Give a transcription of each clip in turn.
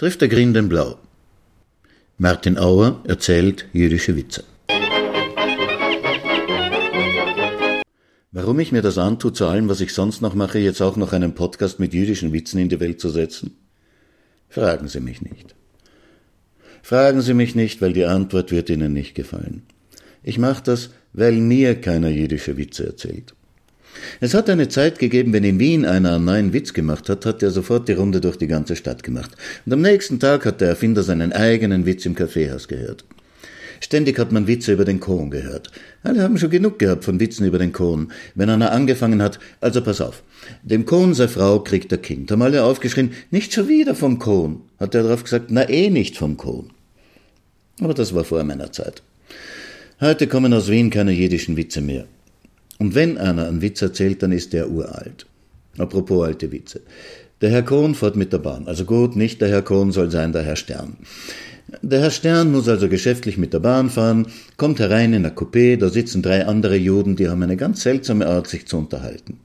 trifft der Grün den Blau. Martin Auer erzählt jüdische Witze. Warum ich mir das antue, zu allem, was ich sonst noch mache, jetzt auch noch einen Podcast mit jüdischen Witzen in die Welt zu setzen? Fragen Sie mich nicht. Fragen Sie mich nicht, weil die Antwort wird Ihnen nicht gefallen. Ich mache das, weil mir keiner jüdische Witze erzählt. Es hat eine Zeit gegeben, wenn in Wien einer einen neuen Witz gemacht hat, hat er sofort die Runde durch die ganze Stadt gemacht. Und am nächsten Tag hat der Erfinder seinen eigenen Witz im Kaffeehaus gehört. Ständig hat man Witze über den Kohn gehört. Alle haben schon genug gehabt von Witzen über den Kohn. Wenn einer angefangen hat, also pass auf. Dem Kohn sei Frau kriegt er Kind. Haben alle aufgeschrien, nicht schon wieder vom Kohn. Hat er darauf gesagt, na eh nicht vom Kohn. Aber das war vor meiner Zeit. Heute kommen aus Wien keine jüdischen Witze mehr. Und wenn einer einen Witz erzählt, dann ist der uralt. Apropos alte Witze. Der Herr Kohn fährt mit der Bahn. Also gut, nicht der Herr Kohn soll sein der Herr Stern. Der Herr Stern muss also geschäftlich mit der Bahn fahren, kommt herein in ein Coupé, da sitzen drei andere Juden, die haben eine ganz seltsame Art, sich zu unterhalten.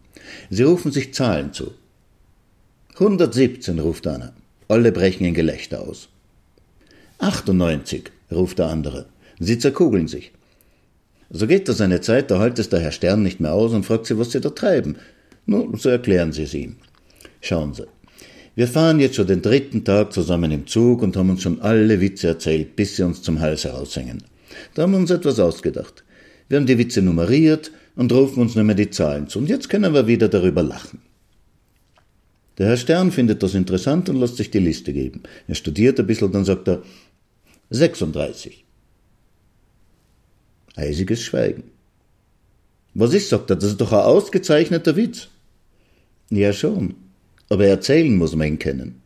Sie rufen sich Zahlen zu. 117, ruft einer. Alle brechen in Gelächter aus. 98, ruft der andere. Sie zerkugeln sich. So geht das eine Zeit, da hält es der Herr Stern nicht mehr aus und fragt sie, was sie da treiben. Nun, so erklären sie es ihm. Schauen Sie. Wir fahren jetzt schon den dritten Tag zusammen im Zug und haben uns schon alle Witze erzählt, bis sie uns zum Hals heraushängen. Da haben wir uns etwas ausgedacht. Wir haben die Witze nummeriert und rufen uns nicht mehr die Zahlen zu. Und jetzt können wir wieder darüber lachen. Der Herr Stern findet das interessant und lässt sich die Liste geben. Er studiert ein bisschen, dann sagt er 36. Eisiges Schweigen. Was ist, sagt er, das ist doch ein ausgezeichneter Witz. Ja schon, aber erzählen muss man ihn kennen.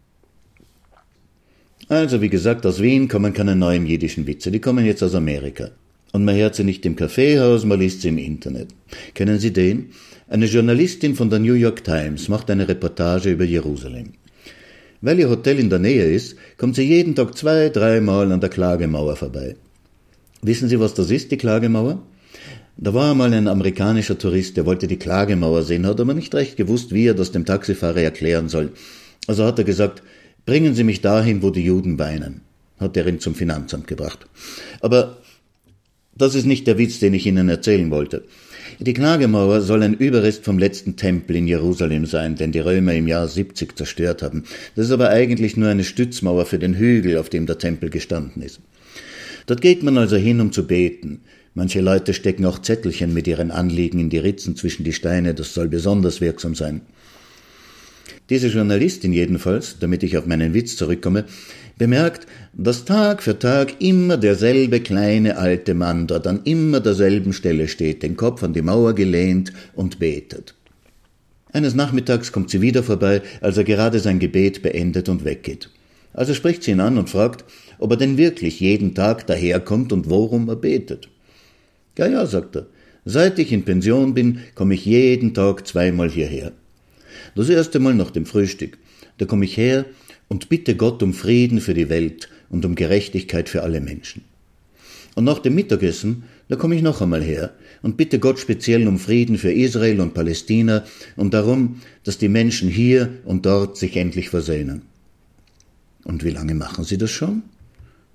Also, wie gesagt, aus Wien kommen keine neuen jüdischen Witze, die kommen jetzt aus Amerika. Und man hört sie nicht im Kaffeehaus, man liest sie im Internet. Kennen Sie den? Eine Journalistin von der New York Times macht eine Reportage über Jerusalem. Weil ihr Hotel in der Nähe ist, kommt sie jeden Tag zwei, dreimal an der Klagemauer vorbei. Wissen Sie, was das ist, die Klagemauer? Da war einmal ein amerikanischer Tourist, der wollte die Klagemauer sehen, hat aber nicht recht gewusst, wie er das dem Taxifahrer erklären soll. Also hat er gesagt, bringen Sie mich dahin, wo die Juden weinen. Hat er ihn zum Finanzamt gebracht. Aber das ist nicht der Witz, den ich Ihnen erzählen wollte. Die Klagemauer soll ein Überrest vom letzten Tempel in Jerusalem sein, den die Römer im Jahr 70 zerstört haben. Das ist aber eigentlich nur eine Stützmauer für den Hügel, auf dem der Tempel gestanden ist. Dort geht man also hin, um zu beten. Manche Leute stecken auch Zettelchen mit ihren Anliegen in die Ritzen zwischen die Steine, das soll besonders wirksam sein. Diese Journalistin jedenfalls, damit ich auf meinen Witz zurückkomme, bemerkt, dass Tag für Tag immer derselbe kleine alte Mann dort an immer derselben Stelle steht, den Kopf an die Mauer gelehnt und betet. Eines Nachmittags kommt sie wieder vorbei, als er gerade sein Gebet beendet und weggeht. Also spricht sie ihn an und fragt, ob er denn wirklich jeden Tag daherkommt und worum er betet. Ja, ja, sagt er, seit ich in Pension bin, komme ich jeden Tag zweimal hierher. Das erste Mal nach dem Frühstück. Da komme ich her und bitte Gott um Frieden für die Welt und um Gerechtigkeit für alle Menschen. Und nach dem Mittagessen, da komme ich noch einmal her und bitte Gott speziell um Frieden für Israel und Palästina und darum, dass die Menschen hier und dort sich endlich versöhnen. Und wie lange machen Sie das schon?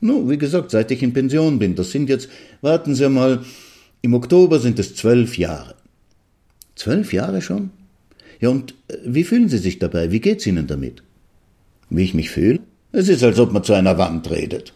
No, wie gesagt, seit ich in Pension bin. Das sind jetzt, warten Sie mal, im Oktober sind es zwölf Jahre. Zwölf Jahre schon? Ja, und äh, wie fühlen Sie sich dabei? Wie geht's Ihnen damit? Wie ich mich fühle? Es ist, als ob man zu einer Wand redet.